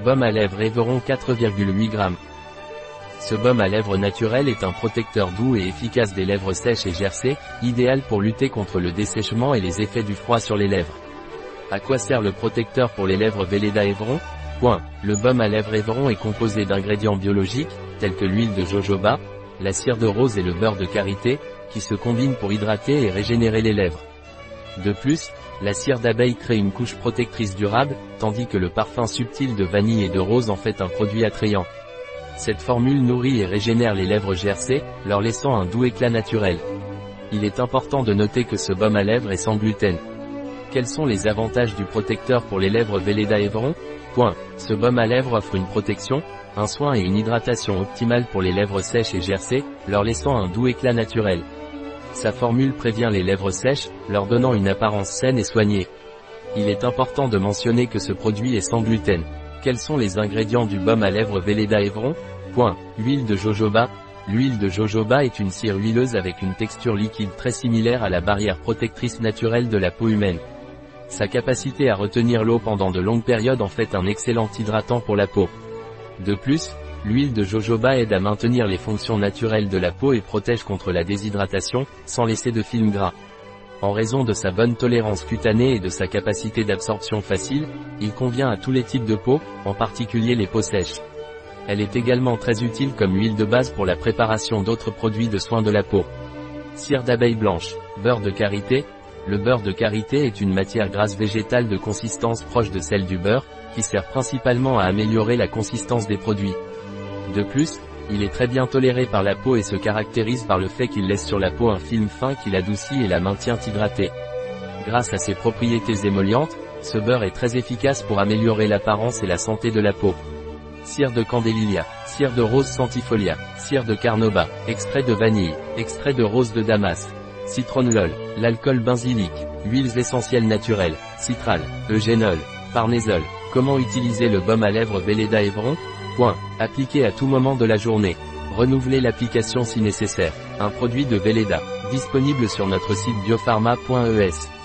Baume à lèvres Everon 4,8 g. Ce baume à lèvres naturel est un protecteur doux et efficace des lèvres sèches et gercées, idéal pour lutter contre le dessèchement et les effets du froid sur les lèvres. À quoi sert le protecteur pour les lèvres Velleda Evron Point. Le baume à lèvres Evron est composé d'ingrédients biologiques, tels que l'huile de jojoba, la cire de rose et le beurre de karité, qui se combinent pour hydrater et régénérer les lèvres. De plus, la cire d'abeille crée une couche protectrice durable, tandis que le parfum subtil de vanille et de rose en fait un produit attrayant. Cette formule nourrit et régénère les lèvres gercées, leur laissant un doux éclat naturel. Il est important de noter que ce baume à lèvres est sans gluten. Quels sont les avantages du protecteur pour les lèvres Velleda Evron Point. Ce baume à lèvres offre une protection, un soin et une hydratation optimale pour les lèvres sèches et gercées, leur laissant un doux éclat naturel. Sa formule prévient les lèvres sèches, leur donnant une apparence saine et soignée. Il est important de mentionner que ce produit est sans gluten. Quels sont les ingrédients du baume à lèvres Velleda Evron? Point. Huile de jojoba. L'huile de jojoba est une cire huileuse avec une texture liquide très similaire à la barrière protectrice naturelle de la peau humaine. Sa capacité à retenir l'eau pendant de longues périodes en fait un excellent hydratant pour la peau. De plus, l'huile de jojoba aide à maintenir les fonctions naturelles de la peau et protège contre la déshydratation, sans laisser de film gras. En raison de sa bonne tolérance cutanée et de sa capacité d'absorption facile, il convient à tous les types de peau, en particulier les peaux sèches. Elle est également très utile comme huile de base pour la préparation d'autres produits de soins de la peau. Cire d'abeille blanche, beurre de karité. Le beurre de karité est une matière grasse végétale de consistance proche de celle du beurre, qui sert principalement à améliorer la consistance des produits. De plus, il est très bien toléré par la peau et se caractérise par le fait qu'il laisse sur la peau un film fin qui l'adoucit et la maintient hydratée. Grâce à ses propriétés émollientes, ce beurre est très efficace pour améliorer l'apparence et la santé de la peau. Cire de candélilia, cire de rose centifolia, cire de carnauba, extrait de vanille, extrait de rose de Damas, citronellol, l'alcool benzylique, huiles essentielles naturelles, citral, eugénol, parnésol. Comment utiliser le baume à lèvres Velleda Evron Point. Appliqué à tout moment de la journée. Renouveler l'application si nécessaire. Un produit de Velleda. Disponible sur notre site biopharma.es.